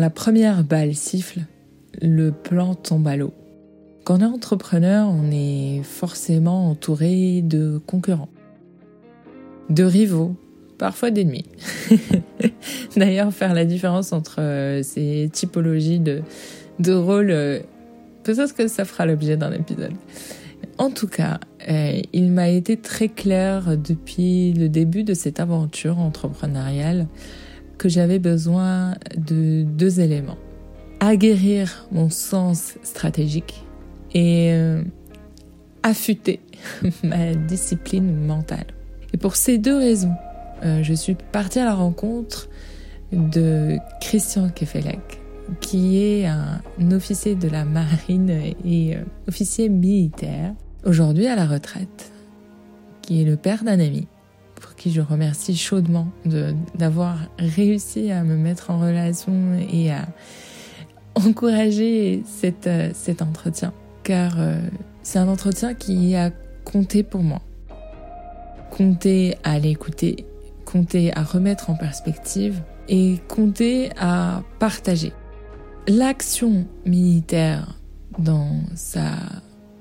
la première balle siffle, le plan tombe à l'eau. Quand on est entrepreneur, on est forcément entouré de concurrents, de rivaux, parfois d'ennemis. D'ailleurs, faire la différence entre euh, ces typologies de, de rôles, euh, peut-être que ça fera l'objet d'un épisode. En tout cas, euh, il m'a été très clair depuis le début de cette aventure entrepreneuriale que j'avais besoin de deux éléments. Aguerrir mon sens stratégique et euh, affûter ma discipline mentale. Et pour ces deux raisons, euh, je suis partie à la rencontre de Christian Kefelec, qui est un officier de la marine et euh, officier militaire, aujourd'hui à la retraite, qui est le père d'un ami qui je remercie chaudement d'avoir réussi à me mettre en relation et à encourager cette, euh, cet entretien. Car euh, c'est un entretien qui a compté pour moi. Compté à l'écouter, compté à remettre en perspective et compté à partager. L'action militaire dans sa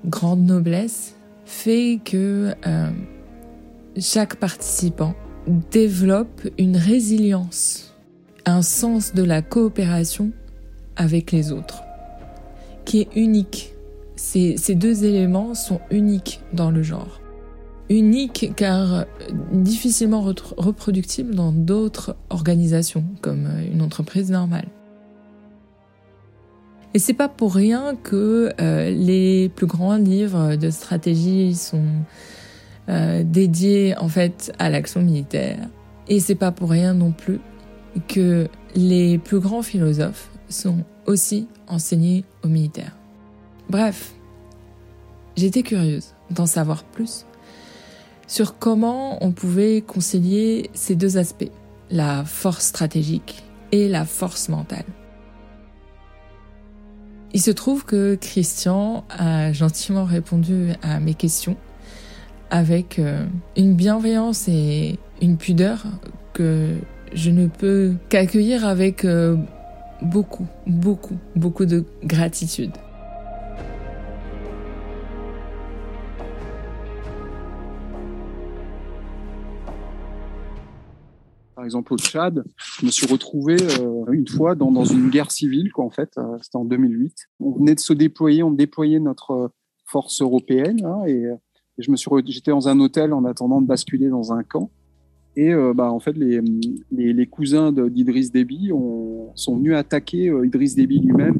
grande noblesse fait que euh, chaque participant développe une résilience, un sens de la coopération avec les autres, qui est unique. Ces, deux éléments sont uniques dans le genre. Uniques car difficilement reproductibles dans d'autres organisations, comme une entreprise normale. Et c'est pas pour rien que euh, les plus grands livres de stratégie sont euh, dédié en fait à l'action militaire. Et c'est pas pour rien non plus que les plus grands philosophes sont aussi enseignés aux militaires. Bref, j'étais curieuse d'en savoir plus sur comment on pouvait concilier ces deux aspects, la force stratégique et la force mentale. Il se trouve que Christian a gentiment répondu à mes questions avec euh, une bienveillance et une pudeur que je ne peux qu'accueillir avec euh, beaucoup, beaucoup, beaucoup de gratitude. Par exemple, au Tchad, je me suis retrouvé euh, une fois dans, une guerre civile, en fait. C'était en 2008. On venait de se déployer, on déployait notre force européenne, hein, et je me suis, j'étais dans un hôtel en attendant de basculer dans un camp. Et euh, bah, en fait, les, les, cousins d'Idriss Déby ont, sont venus attaquer euh, Idriss Déby lui-même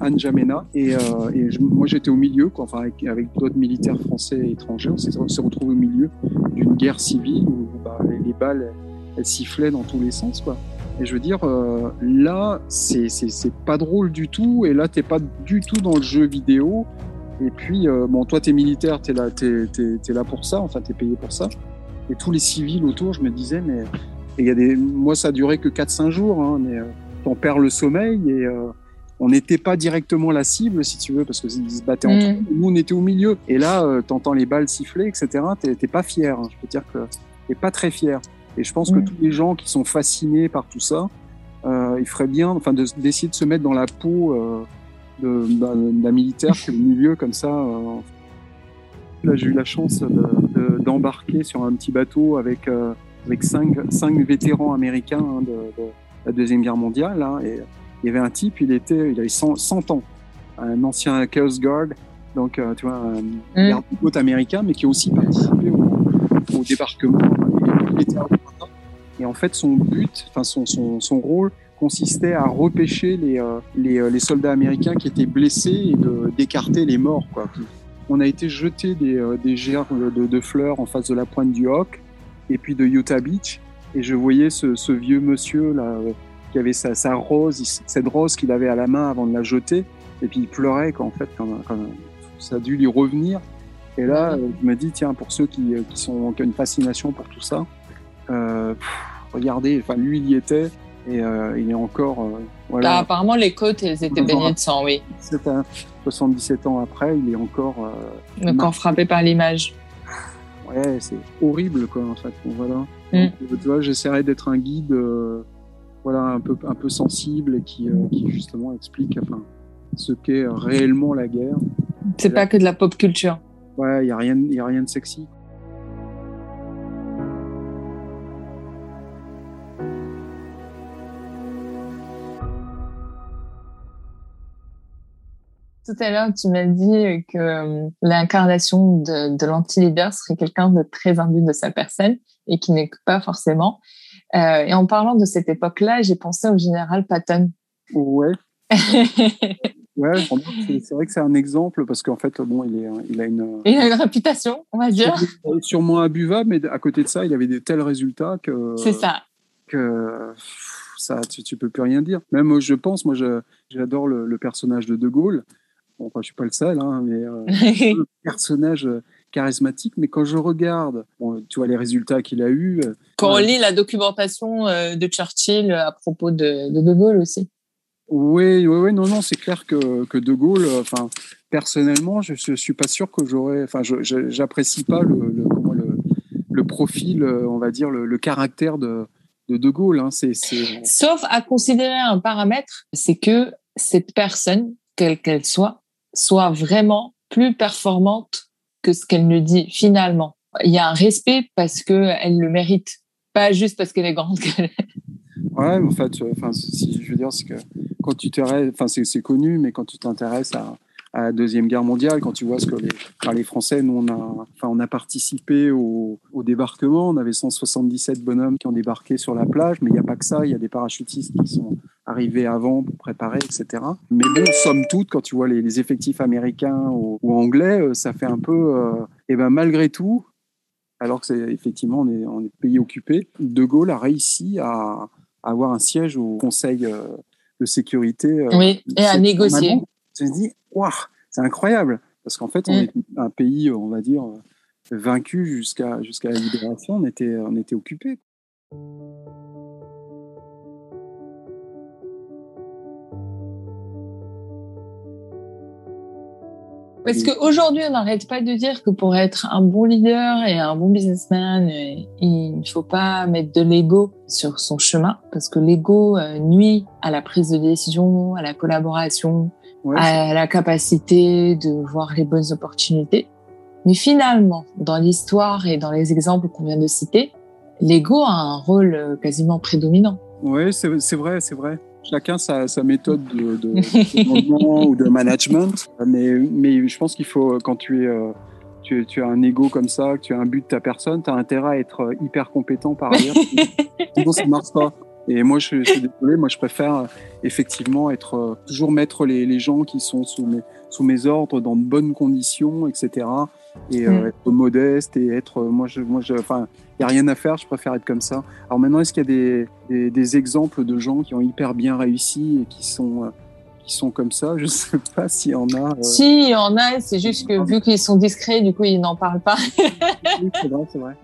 à N'Djamena. Et, euh, et moi, j'étais au milieu, quoi, enfin, avec, avec d'autres militaires français et étrangers. On s'est retrouvés au milieu d'une guerre civile où bah, les, les, balles elles sifflaient dans tous les sens. Quoi. Et je veux dire, euh, là, c'est pas drôle du tout. Et là, t'es pas du tout dans le jeu vidéo. Et puis, euh, bon, toi, tu es militaire, tu es, là, es, là pour ça, enfin, tu es payé pour ça. Et tous les civils autour, je me disais, mais il y a des, moi, ça a duré que 4-5 jours, hein, mais euh, t'en perds le sommeil et euh, on n'était pas directement la cible, si tu veux, parce qu'ils se battaient entre mm. Nous, on était au milieu. Et là, t'entends les balles siffler, etc. T'es pas fier. Hein. Je peux dire que t'es pas très fier. Et je pense que mm. tous les gens qui sont fascinés par tout ça, il ferait bien, enfin, d'essayer de, se mettre dans la peau euh, d'un militaire qui est au milieu comme ça. Euh. Là, j'ai eu la chance d'embarquer de, sur un petit bateau avec, euh, avec cinq, cinq vétérans américains hein, de, de, la Deuxième Guerre mondiale. Hein, et il y avait un type, il, était, il avait 100, 100 ans, un ancien Coast Guard, donc euh, tu vois, un mm. garde-côte américain, mais qui a aussi participé au, au débarquement. Il était et en fait, son but, enfin son, son, son rôle, consistait à repêcher les, euh, euh, les, soldats américains qui étaient blessés et d'écarter les morts. Quoi. On a été jeté des, euh, des gerbes de, fleurs en face de la pointe du Hawk et puis de Utah Beach. Et je voyais ce, vieux monsieur là qui avait sa, sa rose, cette rose qu'il avait à la main avant de la jeter. Et puis il pleurait quand, en fait, ça a dû lui revenir. Et là, je me dis, tiens, pour ceux qui, qui, ont une fascination pour tout ça, regardez, enfin lui il y était, et euh, il est encore. Euh, voilà. Bah, apparemment, les côtes, elles étaient baignées de sang, oui. 77 ans après, il est encore. Euh, encore frappé par l'image. Ouais, c'est horrible, quoi, en fait. voilà. Mm. tu vois, j'essaierai d'être un guide voilà, un peu, un peu sensible et qui, qui justement explique enfin, ce qu'est réellement la guerre. C'est pas que de la pop culture. Ouais, il n'y a, rien, y a rien de sexy. Tout à l'heure, tu m'as dit que euh, l'incarnation de, de l'anti-leader serait quelqu'un de très imbu de sa personne et qui n'est pas forcément. Euh, et en parlant de cette époque-là, j'ai pensé au général Patton. Ouais. ouais, c'est vrai que c'est un exemple parce qu'en fait, bon, il, est, il a une. Il a une réputation, on va dire. Sûrement imbuvable, mais à côté de ça, il avait des tels résultats que. C'est ça. Que ça, tu, tu peux plus rien dire. Même, je pense, moi, j'adore le, le personnage de De Gaulle. Bon, enfin, je suis pas le seul, hein, mais euh, un personnage euh, charismatique. Mais quand je regarde, bon, tu vois les résultats qu'il a eu. Euh, quand on lit la documentation de Churchill à propos de, de, de Gaulle aussi. Oui, oui, oui, non, non, c'est clair que, que De Gaulle, enfin, personnellement, je, je suis pas sûr que j'aurais, enfin, j'apprécie pas le, le, comment, le, le, profil, on va dire, le, le caractère de, de De Gaulle. Hein, c'est... Sauf à considérer un paramètre, c'est que cette personne, quelle qu'elle soit, soit vraiment plus performante que ce qu'elle nous dit finalement. Il y a un respect parce qu'elle le mérite, pas juste parce qu'elle est grande. ouais, en fait, enfin, si je veux dire, c'est que quand tu t'intéresses, enfin, c'est connu, mais quand tu t'intéresses à, à la Deuxième Guerre mondiale, quand tu vois ce que les, enfin, les Français, nous, on a, enfin, on a participé au, au, débarquement. On avait 177 bonhommes qui ont débarqué sur la plage, mais il n'y a pas que ça. Il y a des parachutistes qui sont arrivés avant pour préparer, etc. Mais bon, somme toute, quand tu vois les, les effectifs américains ou, ou, anglais, euh, ça fait un peu, euh, et ben malgré tout, alors que c'est effectivement on est, on est pays occupé, De Gaulle a réussi à, à avoir un siège au Conseil euh, de sécurité. Euh, oui, et à négocier. Je me dis, waouh, c'est incroyable, parce qu'en fait, on mm. est un pays, on va dire, vaincu jusqu'à jusqu'à la libération, on était, on était occupé. Parce qu'aujourd'hui, on n'arrête pas de dire que pour être un bon leader et un bon businessman, euh, il ne faut pas mettre de l'ego sur son chemin, parce que l'ego euh, nuit à la prise de décision, à la collaboration, ouais. à la capacité de voir les bonnes opportunités. Mais finalement, dans l'histoire et dans les exemples qu'on vient de citer, l'ego a un rôle euh, quasiment prédominant. Oui, c'est vrai, c'est vrai chacun sa, sa méthode de, de, de ou de management. Mais, mais je pense qu'il faut, quand tu es, euh, tu, tu, as un ego comme ça, que tu as un but de ta personne, tu as intérêt à être hyper compétent par ailleurs. Sinon, ça ne marche pas. Et moi, je, je, suis désolé, moi, je préfère effectivement être euh, toujours mettre les, les gens qui sont sous mes, sous mes ordres dans de bonnes conditions, etc. Et euh, mm. être modeste et être, moi, je, moi, je, enfin, il n'y a rien à faire, je préfère être comme ça. Alors maintenant, est-ce qu'il y a des, des, des, exemples de gens qui ont hyper bien réussi et qui sont, euh, qui sont comme ça? Je ne sais pas s'il y en a. Euh... Si, il y en a, c'est juste que vu qu'ils sont discrets, du coup, ils n'en parlent pas. oui, c'est vrai, c'est vrai.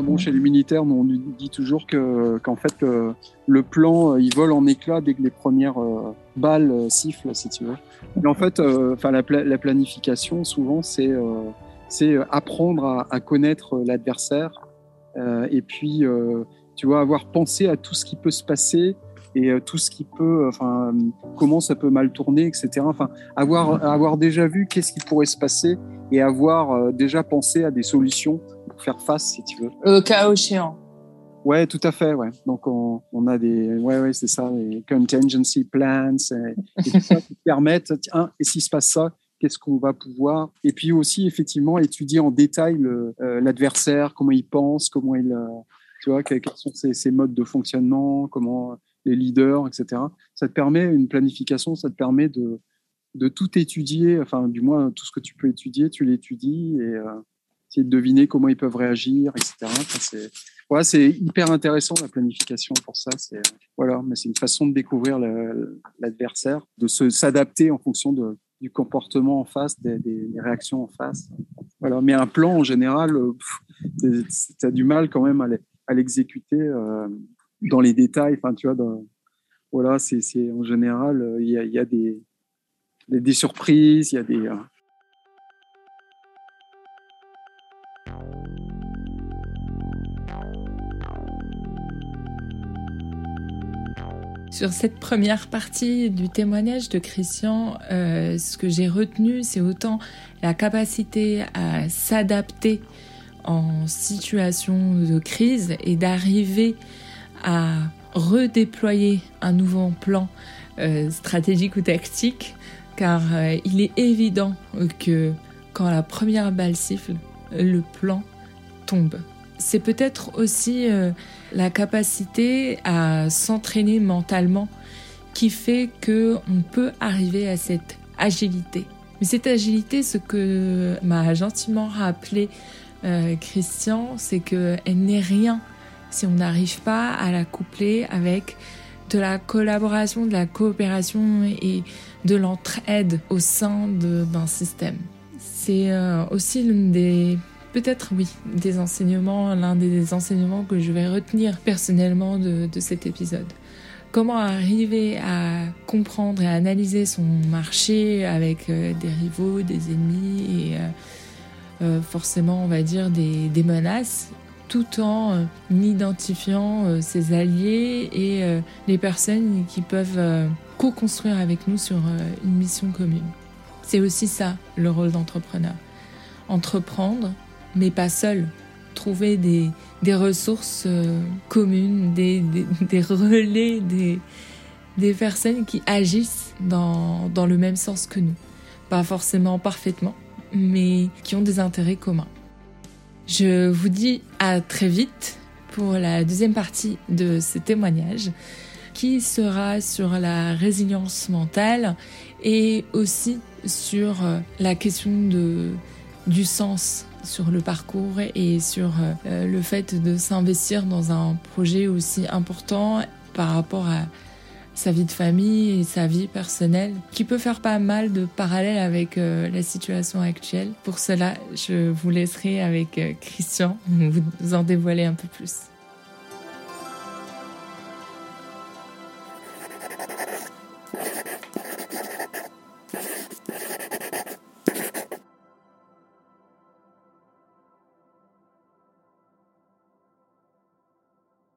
Enfin bon, chez les militaires, on dit toujours que qu'en fait le, plan il vole en éclats dès que les premières euh, balles euh, sifflent, si tu veux. Mais en fait, euh, enfin la, la, planification souvent c'est euh, c'est apprendre à, à connaître l'adversaire et puis tu vois avoir pensé à tout ce qui peut se passer et tout ce qui peut, enfin comment ça peut mal tourner, etc. Enfin avoir avoir déjà vu qu'est-ce qui pourrait se passer et avoir déjà pensé à des solutions faire face, si tu veux. Au cas échéant. Ouais, tout à fait, ouais. Donc, on, on a des, ouais, ouais, c'est ça, les contingency plans, et, et tout ça qui permettent, tiens, et s'il se passe ça, qu'est-ce qu'on va pouvoir, et puis aussi, effectivement, étudier en détail l'adversaire, euh, comment il pense, comment il, euh, tu vois, quels, sont ses, ses, modes de fonctionnement, comment les leaders, etc. Ça te permet une planification, ça te permet de, de tout étudier, enfin, du moins, tout ce que tu peux étudier, tu l'étudies, et, euh, essayer de deviner comment ils peuvent réagir, etc. Enfin, c'est hyper intéressant la planification pour ça. C'est voilà, mais c'est une façon de découvrir l'adversaire, de se s'adapter en fonction de, du comportement en face, des, réactions en face. Voilà, mais un plan en général, tu as du mal quand même à l'exécuter euh, dans les détails. Enfin, tu vois, voilà, c'est en général, il y a, y a des, des surprises, il y a des Sur cette première partie du témoignage de Christian, euh, ce que j'ai retenu, c'est autant la capacité à s'adapter en situation de crise et d'arriver à redéployer un nouveau plan euh, stratégique ou tactique, car euh, il est évident que quand la première balle siffle, le plan tombe. C'est peut-être aussi euh, la capacité à s'entraîner mentalement qui fait que on peut arriver à cette agilité. Mais cette agilité, ce que m'a gentiment rappelé euh, Christian, c'est qu'elle n'est rien si on n'arrive pas à la coupler avec de la collaboration, de la coopération et de l'entraide au sein d'un système. C'est euh, aussi l'une des peut-être oui, des enseignements, l'un des enseignements que je vais retenir personnellement de, cet épisode. Comment arriver à comprendre et analyser son marché avec euh, des rivaux, des ennemis et euh, forcément, on va dire, des menaces, tout en identifiant ses alliés et les personnes qui peuvent co-construire avec nous sur une mission commune. C'est aussi ça, le rôle d'entrepreneur. Entreprendre, mais pas seul. Trouver des, des ressources euh, communes, des, des, relais, des, des personnes qui agissent dans, dans le même sens que nous. Pas forcément parfaitement, mais qui ont des intérêts communs. Je vous dis à très vite pour la deuxième partie de ce témoignage qui sera sur la résilience mentale et aussi sur euh, la question de, du sens sur le parcours et sur euh, le fait de s'investir dans un projet aussi important par rapport à sa vie de famille et sa vie personnelle, qui peut faire pas mal de parallèles avec euh, la situation actuelle. Pour cela, je vous laisserai avec Christian vous en dévoiler un peu plus.